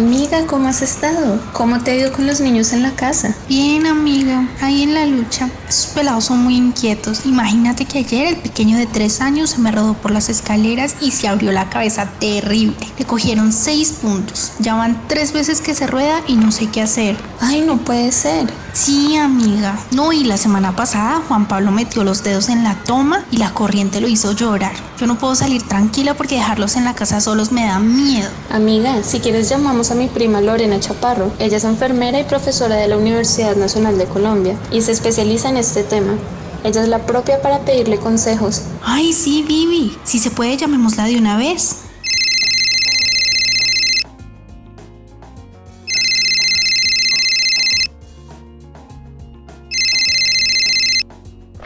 Amiga, ¿cómo has estado? ¿Cómo te ha ido con los niños en la casa? Bien, amiga, ahí en la lucha. Esos pelados son muy inquietos. Imagínate que ayer el pequeño de tres años se me rodó por las escaleras y se abrió la cabeza terrible. Le cogieron seis puntos. Ya van tres veces que se rueda y no sé qué hacer. Ay, no puede ser. Sí, amiga. No, y la semana pasada Juan Pablo metió los dedos en la toma y la corriente lo hizo llorar. Yo no puedo salir tranquila porque dejarlos en la casa solos me da miedo. Amiga, si quieres llamamos a mi prima Lorena Chaparro. Ella es enfermera y profesora de la Universidad Nacional de Colombia y se especializa en este tema. Ella es la propia para pedirle consejos. Ay, sí, Vivi. Si se puede, llamémosla de una vez.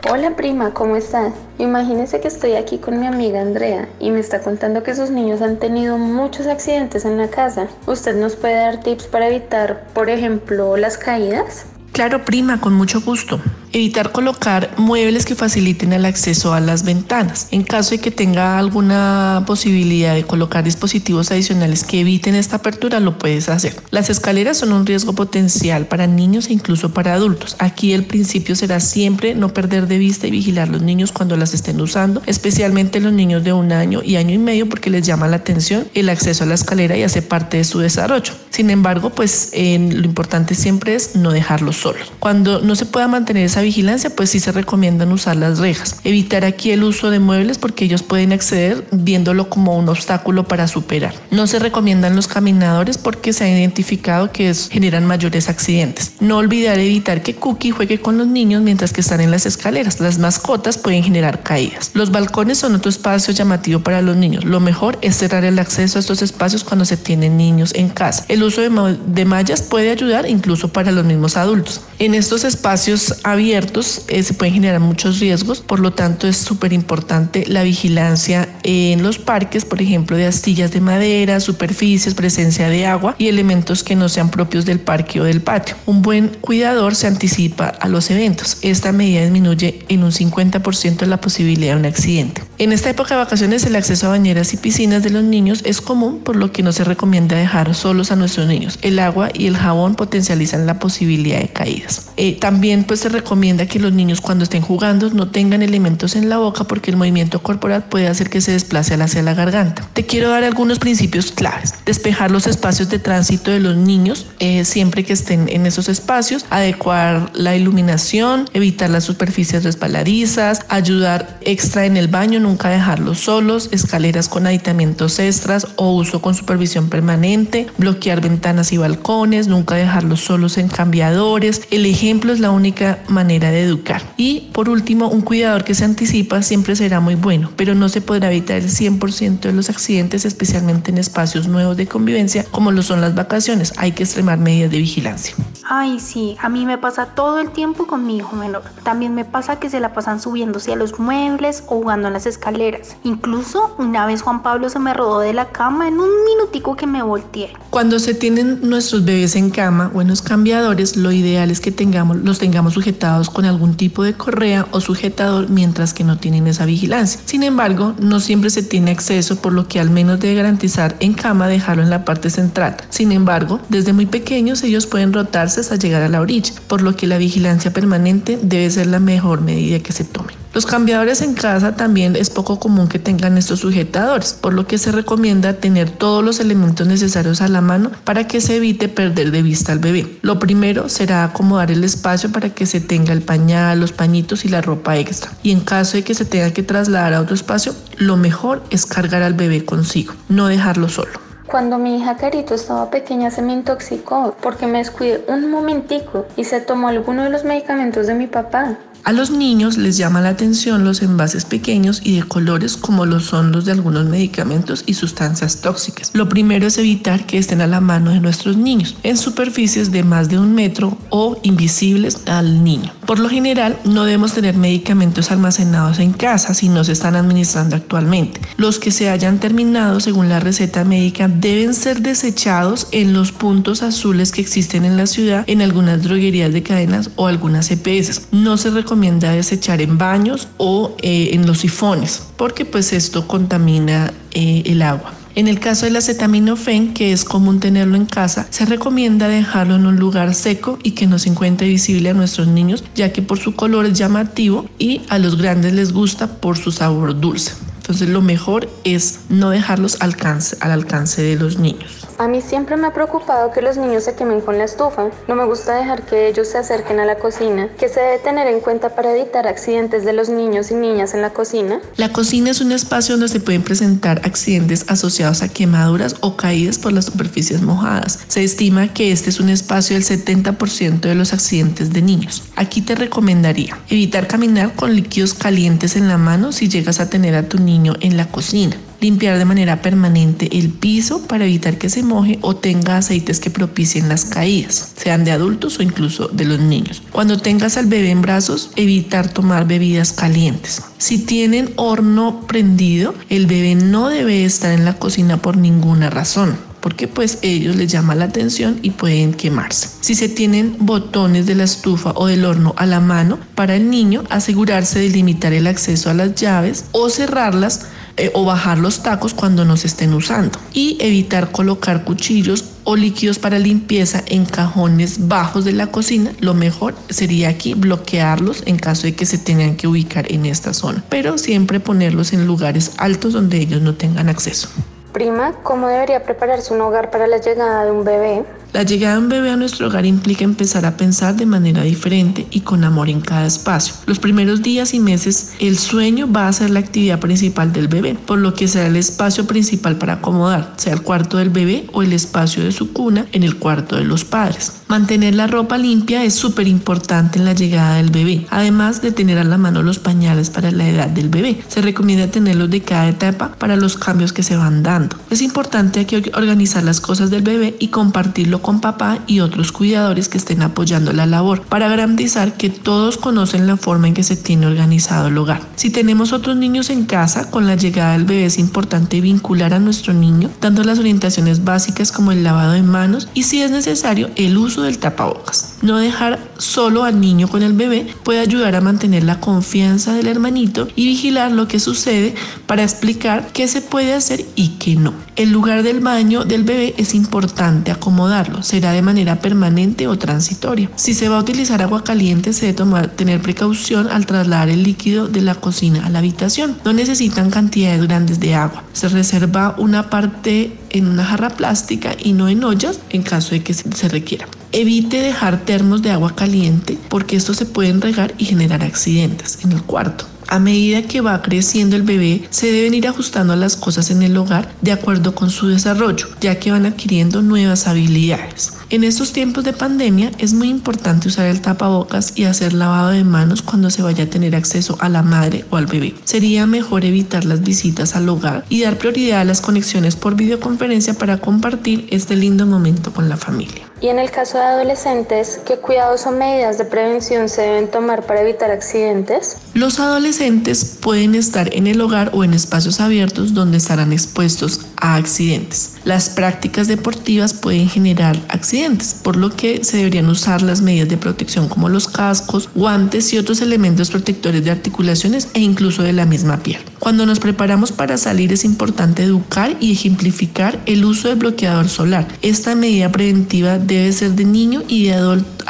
Hola prima, ¿cómo está? Imagínese que estoy aquí con mi amiga Andrea y me está contando que sus niños han tenido muchos accidentes en la casa. ¿Usted nos puede dar tips para evitar, por ejemplo, las caídas? Claro, prima, con mucho gusto. Evitar colocar muebles que faciliten el acceso a las ventanas. En caso de que tenga alguna posibilidad de colocar dispositivos adicionales que eviten esta apertura, lo puedes hacer. Las escaleras son un riesgo potencial para niños e incluso para adultos. Aquí el principio será siempre no perder de vista y vigilar a los niños cuando las estén usando, especialmente los niños de un año y año y medio porque les llama la atención el acceso a la escalera y hace parte de su desarrollo. Sin embargo, pues lo importante siempre es no dejarlos solos. Cuando no se pueda mantener esa vigilancia, pues sí se recomiendan usar las rejas. Evitar aquí el uso de muebles porque ellos pueden acceder viéndolo como un obstáculo para superar. No se recomiendan los caminadores porque se ha identificado que generan mayores accidentes. No olvidar evitar que Cookie juegue con los niños mientras que están en las escaleras. Las mascotas pueden generar caídas. Los balcones son otro espacio llamativo para los niños. Lo mejor es cerrar el acceso a estos espacios cuando se tienen niños en casa. El uso de, de mallas puede ayudar incluso para los mismos adultos. En estos espacios abiertos eh, se pueden generar muchos riesgos, por lo tanto es súper importante la vigilancia en los parques, por ejemplo, de astillas de madera, superficies, presencia de agua y elementos que no sean propios del parque o del patio. Un buen cuidador se anticipa a los eventos. Esta medida disminuye en un 50% la posibilidad de un accidente. En esta época de vacaciones el acceso a bañeras y piscinas de los niños es común, por lo que no se recomienda dejar solos a nuestros niños. El agua y el jabón potencializan la posibilidad de caídas. Eh, también pues se recomienda que los niños cuando estén jugando no tengan elementos en la boca porque el movimiento corporal puede hacer que se desplace hacia la garganta. Te quiero dar algunos principios claves. Despejar los espacios de tránsito de los niños eh, siempre que estén en esos espacios, adecuar la iluminación, evitar las superficies resbaladizas, ayudar extra en el baño, nunca dejarlos solos, escaleras con aditamentos extras o uso con supervisión permanente, bloquear ventanas y balcones, nunca dejarlos solos en cambiadores. El ejemplo es la única manera de educar. Y por último, un cuidador que se anticipa siempre será muy bueno, pero no se podrá evitar el 100% de los accidentes, especialmente en espacios nuevos de convivencia como lo son las vacaciones. Hay que extremar medidas de vigilancia. Ay, sí, a mí me pasa todo el tiempo con mi hijo menor. También me pasa que se la pasan subiéndose a los muebles o jugando en las escaleras. Incluso una vez Juan Pablo se me rodó de la cama en un minutico que me volteé. Cuando se tienen nuestros bebés en cama o en los cambiadores, lo ideal es que tengamos, los tengamos sujetados con algún tipo de correa o sujetador mientras que no tienen esa vigilancia. Sin embargo, no siempre se tiene acceso, por lo que al menos debe garantizar en cama dejarlo en la parte central. Sin embargo, desde muy pequeños ellos pueden rotarse hasta llegar a la orilla, por lo que la vigilancia permanente debe ser la mejor medida que se tome. Los cambiadores en casa también es poco común que tengan estos sujetadores, por lo que se recomienda tener todos los elementos necesarios a la mano para que se evite perder de vista al bebé. Lo primero será acomodar el espacio para que se tenga el pañal, los pañitos y la ropa extra. Y en caso de que se tenga que trasladar a otro espacio, lo mejor es cargar al bebé consigo, no dejarlo solo. Cuando mi hija Carito estaba pequeña se me intoxicó porque me descuidé un momentico y se tomó alguno de los medicamentos de mi papá. A los niños les llama la atención los envases pequeños y de colores como lo son los de algunos medicamentos y sustancias tóxicas. Lo primero es evitar que estén a la mano de nuestros niños en superficies de más de un metro o invisibles al niño. Por lo general, no debemos tener medicamentos almacenados en casa si no se están administrando actualmente. Los que se hayan terminado según la receta médica deben ser desechados en los puntos azules que existen en la ciudad, en algunas droguerías de cadenas o algunas EPS. No se recomienda recomienda desechar en baños o eh, en los sifones, porque pues esto contamina eh, el agua. En el caso del acetaminofén, que es común tenerlo en casa, se recomienda dejarlo en un lugar seco y que no se encuentre visible a nuestros niños, ya que por su color es llamativo y a los grandes les gusta por su sabor dulce. Entonces lo mejor es no dejarlos alcance, al alcance de los niños. A mí siempre me ha preocupado que los niños se quemen con la estufa. No me gusta dejar que ellos se acerquen a la cocina. ¿Qué se debe tener en cuenta para evitar accidentes de los niños y niñas en la cocina? La cocina es un espacio donde se pueden presentar accidentes asociados a quemaduras o caídas por las superficies mojadas. Se estima que este es un espacio del 70% de los accidentes de niños. Aquí te recomendaría evitar caminar con líquidos calientes en la mano si llegas a tener a tu niño en la cocina limpiar de manera permanente el piso para evitar que se moje o tenga aceites que propicien las caídas, sean de adultos o incluso de los niños. Cuando tengas al bebé en brazos, evitar tomar bebidas calientes. Si tienen horno prendido, el bebé no debe estar en la cocina por ninguna razón porque pues ellos les llama la atención y pueden quemarse. Si se tienen botones de la estufa o del horno a la mano, para el niño asegurarse de limitar el acceso a las llaves o cerrarlas eh, o bajar los tacos cuando no se estén usando y evitar colocar cuchillos o líquidos para limpieza en cajones bajos de la cocina, lo mejor sería aquí bloquearlos en caso de que se tengan que ubicar en esta zona, pero siempre ponerlos en lugares altos donde ellos no tengan acceso. Prima, ¿cómo debería prepararse un hogar para la llegada de un bebé? La llegada de un bebé a nuestro hogar implica empezar a pensar de manera diferente y con amor en cada espacio. Los primeros días y meses el sueño va a ser la actividad principal del bebé, por lo que será el espacio principal para acomodar, sea el cuarto del bebé o el espacio de su cuna en el cuarto de los padres. Mantener la ropa limpia es súper importante en la llegada del bebé, además de tener a la mano los pañales para la edad del bebé. Se recomienda tenerlos de cada etapa para los cambios que se van dando. Es importante aquí organizar las cosas del bebé y compartirlo con papá y otros cuidadores que estén apoyando la labor para garantizar que todos conocen la forma en que se tiene organizado el hogar. Si tenemos otros niños en casa, con la llegada del bebé es importante vincular a nuestro niño dando las orientaciones básicas como el lavado de manos y si es necesario el uso del tapabocas. No dejar solo al niño con el bebé puede ayudar a mantener la confianza del hermanito y vigilar lo que sucede para explicar qué se puede hacer y qué no. El lugar del baño del bebé es importante acomodarlo, será de manera permanente o transitoria. Si se va a utilizar agua caliente, se debe tomar, tener precaución al trasladar el líquido de la cocina a la habitación. No necesitan cantidades grandes de agua. Se reserva una parte en una jarra plástica y no en ollas en caso de que se requiera. Evite dejar termos de agua caliente porque estos se pueden regar y generar accidentes en el cuarto. A medida que va creciendo el bebé, se deben ir ajustando las cosas en el hogar de acuerdo con su desarrollo, ya que van adquiriendo nuevas habilidades. En estos tiempos de pandemia es muy importante usar el tapabocas y hacer lavado de manos cuando se vaya a tener acceso a la madre o al bebé. Sería mejor evitar las visitas al hogar y dar prioridad a las conexiones por videoconferencia para compartir este lindo momento con la familia. Y en el caso de adolescentes, ¿qué cuidados o medidas de prevención se deben tomar para evitar accidentes? Los adolescentes pueden estar en el hogar o en espacios abiertos donde estarán expuestos a accidentes. Las prácticas deportivas pueden generar accidentes, por lo que se deberían usar las medidas de protección como los cascos, guantes y otros elementos protectores de articulaciones e incluso de la misma piel. Cuando nos preparamos para salir es importante educar y ejemplificar el uso del bloqueador solar. Esta medida preventiva debe ser de niño y de adulto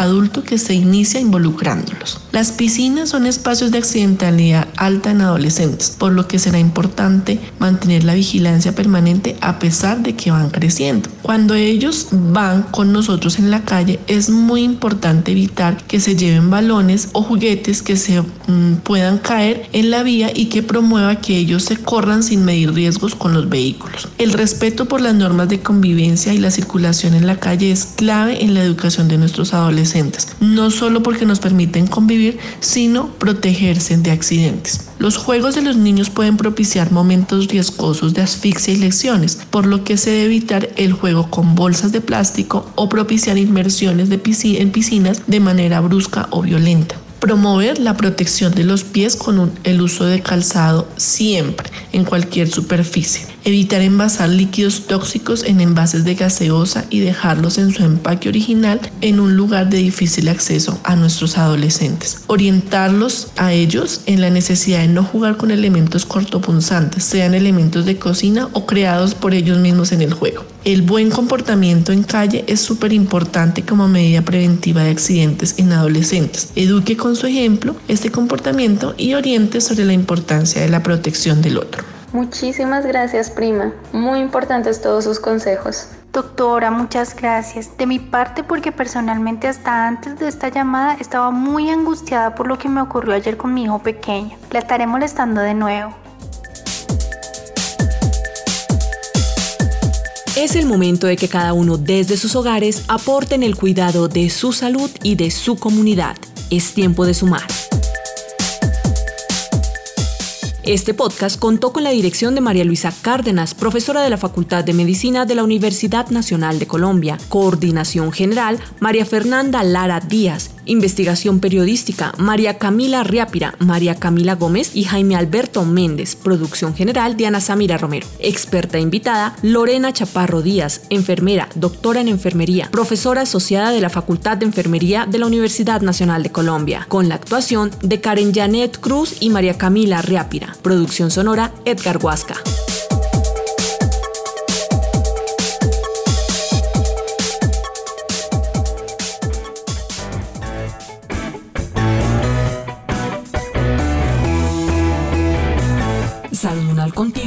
que se inicia involucrándolos. Las piscinas son espacios de accidentalidad alta en adolescentes, por lo que será importante mantener la vigilancia permanente a pesar de que van creciendo. Cuando ellos van con nosotros en la calle, es muy importante evitar que se lleven balones o juguetes que se mm, puedan caer en la vía y que promueva que ellos se corran sin medir riesgos con los vehículos. El respeto por las normas de convivencia y la circulación en la calle es clave en la educación de nuestros adolescentes, no solo porque nos permiten convivir, sino protegerse de accidentes. Los juegos de los niños pueden propiciar momentos riesgosos de asfixia y lesiones, por lo que se debe evitar el juego con bolsas de plástico o propiciar inmersiones en piscinas de manera brusca o violenta. Promover la protección de los pies con el uso de calzado siempre, en cualquier superficie. Evitar envasar líquidos tóxicos en envases de gaseosa y dejarlos en su empaque original en un lugar de difícil acceso a nuestros adolescentes. Orientarlos a ellos en la necesidad de no jugar con elementos cortopunzantes, sean elementos de cocina o creados por ellos mismos en el juego. El buen comportamiento en calle es súper importante como medida preventiva de accidentes en adolescentes. Eduque con su ejemplo este comportamiento y oriente sobre la importancia de la protección del otro. Muchísimas gracias, prima. Muy importantes todos sus consejos. Doctora, muchas gracias. De mi parte, porque personalmente hasta antes de esta llamada estaba muy angustiada por lo que me ocurrió ayer con mi hijo pequeño. La estaré molestando de nuevo. Es el momento de que cada uno desde sus hogares aporten el cuidado de su salud y de su comunidad. Es tiempo de sumar. Este podcast contó con la dirección de María Luisa Cárdenas, profesora de la Facultad de Medicina de la Universidad Nacional de Colombia. Coordinación General, María Fernanda Lara Díaz. Investigación periodística, María Camila Riápira, María Camila Gómez y Jaime Alberto Méndez. Producción general, Diana Samira Romero. Experta invitada, Lorena Chaparro Díaz, enfermera, doctora en enfermería, profesora asociada de la Facultad de Enfermería de la Universidad Nacional de Colombia, con la actuación de Karen Janet Cruz y María Camila Riápira. Producción sonora, Edgar Huasca.